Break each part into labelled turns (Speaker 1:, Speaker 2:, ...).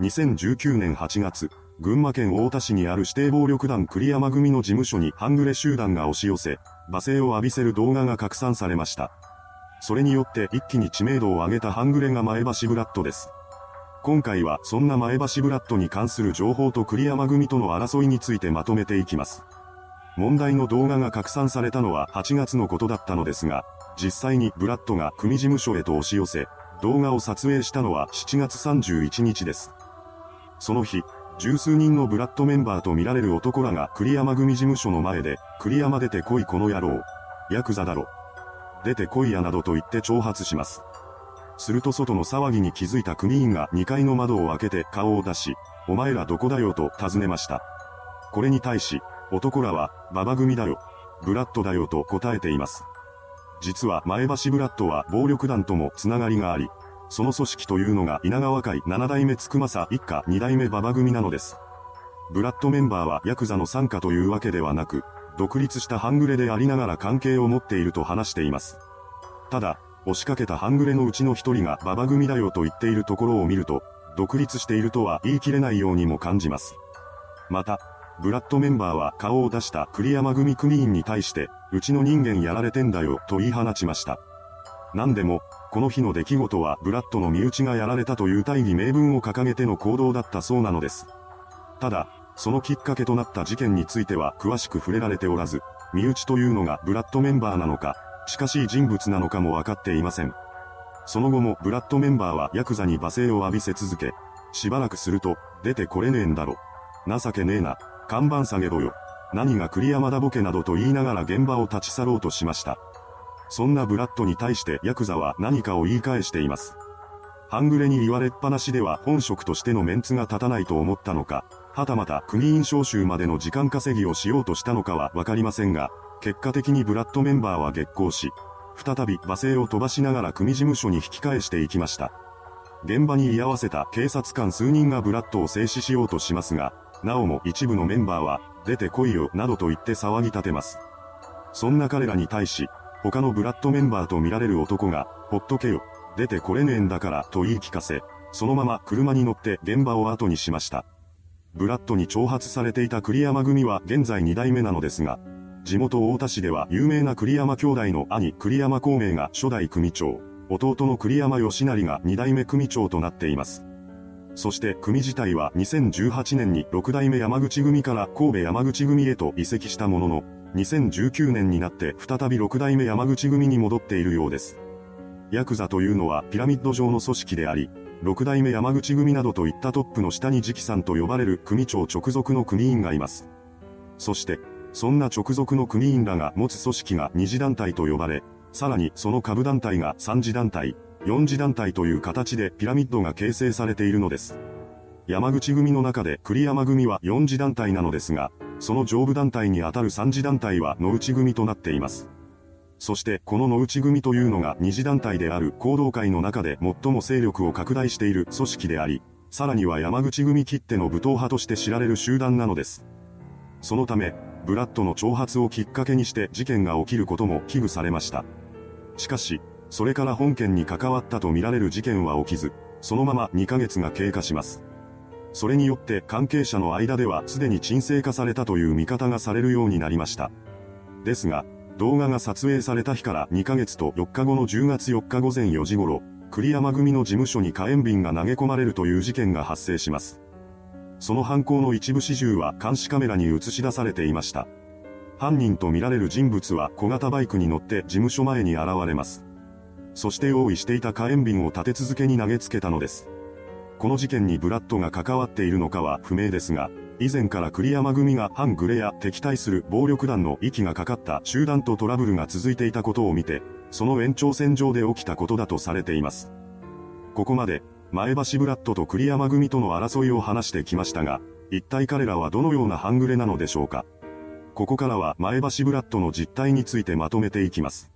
Speaker 1: 2019年8月、群馬県太田市にある指定暴力団栗山組の事務所に半グレ集団が押し寄せ、罵声を浴びせる動画が拡散されました。それによって一気に知名度を上げた半グレが前橋ブラッドです。今回はそんな前橋ブラッドに関する情報と栗山組との争いについてまとめていきます。問題の動画が拡散されたのは8月のことだったのですが、実際にブラッドが組事務所へと押し寄せ、動画を撮影したのは7月31日です。その日、十数人のブラッドメンバーとみられる男らが栗山組事務所の前で、栗山出てこいこの野郎。ヤクザだろ。出てこいやなどと言って挑発します。すると外の騒ぎに気づいた組員が2階の窓を開けて顔を出し、お前らどこだよと尋ねました。これに対し、男らは、ババ組だよ。ブラッドだよと答えています。実は前橋ブラッドは暴力団ともつながりがあり、その組織というのが稲川会7代目つくまさ一家2代目馬場組なのです。ブラッドメンバーはヤクザの参加というわけではなく、独立した半グレでありながら関係を持っていると話しています。ただ、押しかけた半グレのうちの一人が馬場組だよと言っているところを見ると、独立しているとは言い切れないようにも感じます。また、ブラッドメンバーは顔を出した栗山組組員に対して、うちの人間やられてんだよと言い放ちました。何でも、この日の出来事はブラッドの身内がやられたという大義名分を掲げての行動だったそうなのです。ただ、そのきっかけとなった事件については詳しく触れられておらず、身内というのがブラッドメンバーなのか、近しい人物なのかもわかっていません。その後もブラッドメンバーはヤクザに罵声を浴びせ続け、しばらくすると、出てこれねえんだろ。情けねえな、看板下げろよ。何が栗山だボケなどと言いながら現場を立ち去ろうとしました。そんなブラッドに対してヤクザは何かを言い返しています。半グレに言われっぱなしでは本職としてのメンツが立たないと思ったのか、はたまた組員招集までの時間稼ぎをしようとしたのかはわかりませんが、結果的にブラッドメンバーは激高し、再び罵声を飛ばしながら組事務所に引き返していきました。現場に居合わせた警察官数人がブラッドを制止しようとしますが、なおも一部のメンバーは、出てこいよなどと言って騒ぎ立てます。そんな彼らに対し、他のブラッドメンバーと見られる男が、ほっとけよ、出てこれねえんだからと言い聞かせ、そのまま車に乗って現場を後にしました。ブラッドに挑発されていた栗山組は現在2代目なのですが、地元太田市では有名な栗山兄弟の兄栗山孔明が初代組長、弟の栗山義成が2代目組長となっています。そして組自体は2018年に6代目山口組から神戸山口組へと移籍したものの、2019年になって再び6代目山口組に戻っているようです。ヤクザというのはピラミッド状の組織であり、6代目山口組などといったトップの下に直参と呼ばれる組長直属の組員がいます。そして、そんな直属の組員らが持つ組織が二次団体と呼ばれ、さらにその下部団体が三次団体、四次団体という形でピラミッドが形成されているのです。山口組の中で栗山組は四次団体なのですが、その上部団体にあたる三次団体は野内組となっています。そしてこの野内組というのが二次団体である行動会の中で最も勢力を拡大している組織であり、さらには山口組切手の武闘派として知られる集団なのです。そのため、ブラッドの挑発をきっかけにして事件が起きることも危惧されました。しかし、それから本件に関わったとみられる事件は起きず、そのまま2ヶ月が経過します。それによって関係者の間ではすでに沈静化されたという見方がされるようになりました。ですが、動画が撮影された日から2ヶ月と4日後の10月4日午前4時頃、栗山組の事務所に火炎瓶が投げ込まれるという事件が発生します。その犯行の一部始終は監視カメラに映し出されていました。犯人とみられる人物は小型バイクに乗って事務所前に現れます。そして用意していた火炎瓶を立て続けに投げつけたのです。この事件にブラッドが関わっているのかは不明ですが、以前から栗山組が反グレや敵対する暴力団の息がかかった集団とトラブルが続いていたことを見て、その延長線上で起きたことだとされています。ここまで、前橋ブラッドと栗山組との争いを話してきましたが、一体彼らはどのような半グレなのでしょうか。ここからは前橋ブラッドの実態についてまとめていきます。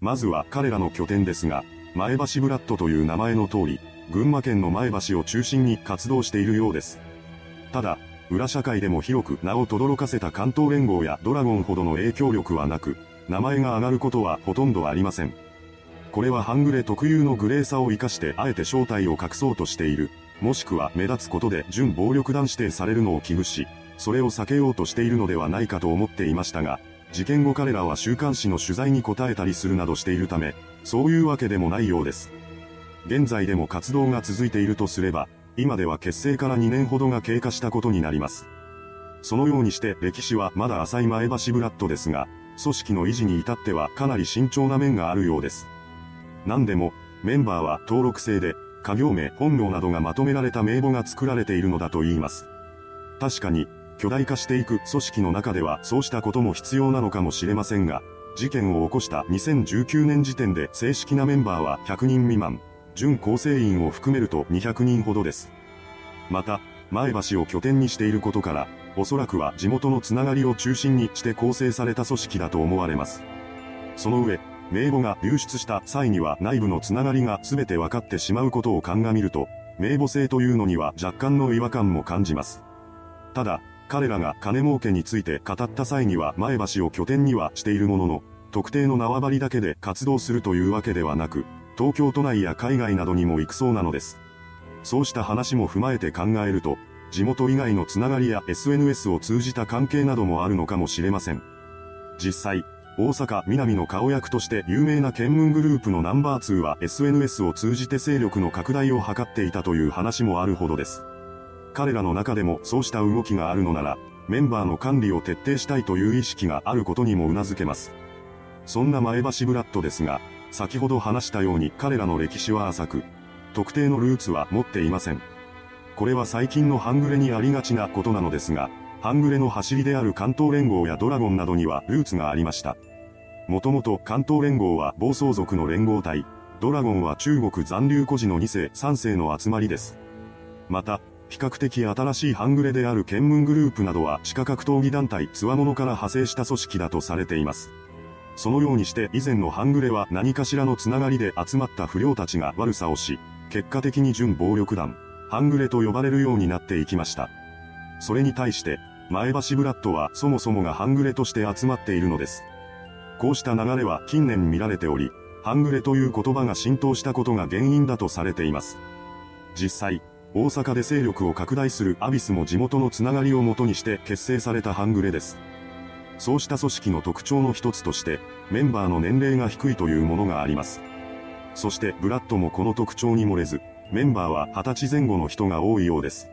Speaker 1: まずは彼らの拠点ですが、前橋ブラッドという名前の通り、群馬県の前橋を中心に活動しているようです。ただ、裏社会でも広く名を轟かせた関東連合やドラゴンほどの影響力はなく、名前が挙がることはほとんどありません。これは半グレ特有のグレーさを活かしてあえて正体を隠そうとしている、もしくは目立つことで準暴力団指定されるのを危惧し、それを避けようとしているのではないかと思っていましたが、事件後彼らは週刊誌の取材に答えたりするなどしているため、そういうわけでもないようです。現在でも活動が続いているとすれば、今では結成から2年ほどが経過したことになります。そのようにして歴史はまだ浅い前橋ブラッドですが、組織の維持に至ってはかなり慎重な面があるようです。何でも、メンバーは登録制で、家業名、本名などがまとめられた名簿が作られているのだと言います。確かに、巨大化していく組織の中ではそうしたことも必要なのかもしれませんが、事件を起こした2019年時点で正式なメンバーは100人未満、準構成員を含めると200人ほどです。また、前橋を拠点にしていることから、おそらくは地元のつながりを中心にして構成された組織だと思われます。その上、名簿が流出した際には内部のつながりが全て分かってしまうことを鑑みると、名簿制というのには若干の違和感も感じます。ただ、彼らが金儲けについて語った際には前橋を拠点にはしているものの、特定の縄張りだけで活動するというわけではなく、東京都内や海外などにも行くそうなのです。そうした話も踏まえて考えると、地元以外のつながりや SNS を通じた関係などもあるのかもしれません。実際、大阪南の顔役として有名な県民グループのナンバー2は SNS を通じて勢力の拡大を図っていたという話もあるほどです。彼らの中でもそうした動きがあるのなら、メンバーの管理を徹底したいという意識があることにも頷けます。そんな前橋ブラッドですが、先ほど話したように彼らの歴史は浅く、特定のルーツは持っていません。これは最近の半グレにありがちなことなのですが、半グレの走りである関東連合やドラゴンなどにはルーツがありました。もともと関東連合は暴走族の連合体、ドラゴンは中国残留孤児の2世3世の集まりです。また、比較的新しい半グレである県民グループなどは地下格闘技団体つわものから派生した組織だとされています。そのようにして以前の半グレは何かしらのつながりで集まった不良たちが悪さをし、結果的に準暴力団、半グレと呼ばれるようになっていきました。それに対して、前橋ブラッドはそもそもが半グレとして集まっているのです。こうした流れは近年見られており、半グレという言葉が浸透したことが原因だとされています。実際、大阪で勢力を拡大するアビスも地元のつながりをもとにして結成された半グレです。そうした組織の特徴の一つとして、メンバーの年齢が低いというものがあります。そしてブラッドもこの特徴に漏れず、メンバーは20歳前後の人が多いようです。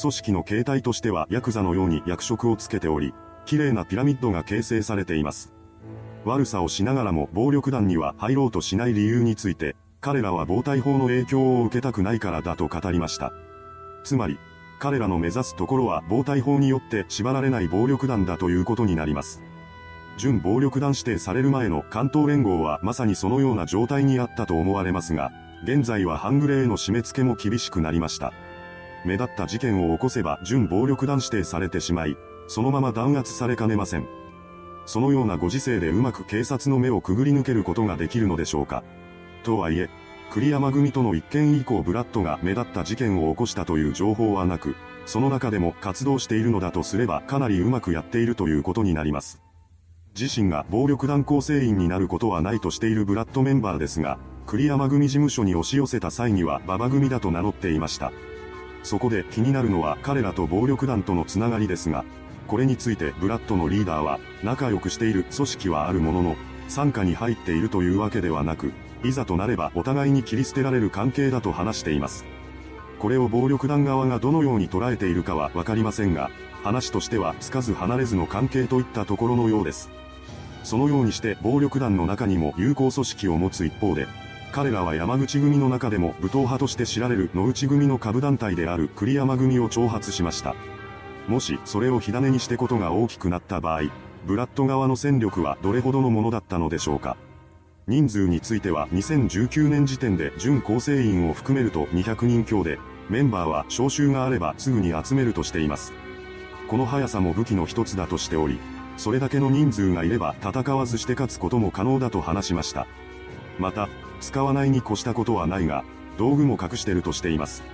Speaker 1: 組織の形態としてはヤクザのように役職をつけており、綺麗なピラミッドが形成されています。悪さをしながらも暴力団には入ろうとしない理由について、彼らは暴対法の影響を受けたくないからだと語りました。つまり、彼らの目指すところは暴対法によって縛られない暴力団だということになります。準暴力団指定される前の関東連合はまさにそのような状態にあったと思われますが、現在は半グレーの締め付けも厳しくなりました。目立った事件を起こせば準暴力団指定されてしまい、そのまま弾圧されかねません。そのようなご時世でうまく警察の目をくぐり抜けることができるのでしょうか。とはいえ、栗山組との一件以降ブラッドが目立った事件を起こしたという情報はなく、その中でも活動しているのだとすればかなりうまくやっているということになります。自身が暴力団構成員になることはないとしているブラッドメンバーですが、栗山組事務所に押し寄せた際には馬場組だと名乗っていました。そこで気になるのは彼らと暴力団とのつながりですが、これについてブラッドのリーダーは、仲良くしている組織はあるものの、傘下に入っているというわけではなく、いざとなればお互いに切り捨てられる関係だと話しています。これを暴力団側がどのように捉えているかはわかりませんが、話としてはつかず離れずの関係といったところのようです。そのようにして暴力団の中にも友好組織を持つ一方で、彼らは山口組の中でも武闘派として知られる野内組の下部団体である栗山組を挑発しました。もしそれを火種にしてことが大きくなった場合、ブラッド側の戦力はどれほどのものだったのでしょうか。人数については2019年時点で準構成員を含めると200人強で、メンバーは招集があればすぐに集めるとしています。この速さも武器の一つだとしており、それだけの人数がいれば戦わずして勝つことも可能だと話しました。また、使わないに越したことはないが、道具も隠してるとしています。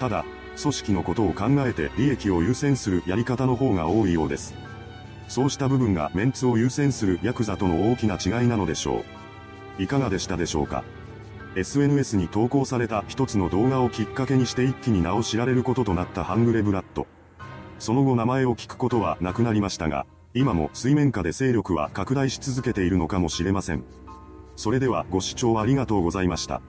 Speaker 1: ただ、組織のことを考えて利益を優先するやり方の方が多いようです。そうした部分がメンツを優先するヤクザとの大きな違いなのでしょう。いかがでしたでしょうか？SNS に投稿された一つの動画をきっかけにして一気に名を知られることとなったハングレブラッド。その後名前を聞くことはなくなりましたが、今も水面下で勢力は拡大し続けているのかもしれません。それではご視聴ありがとうございました。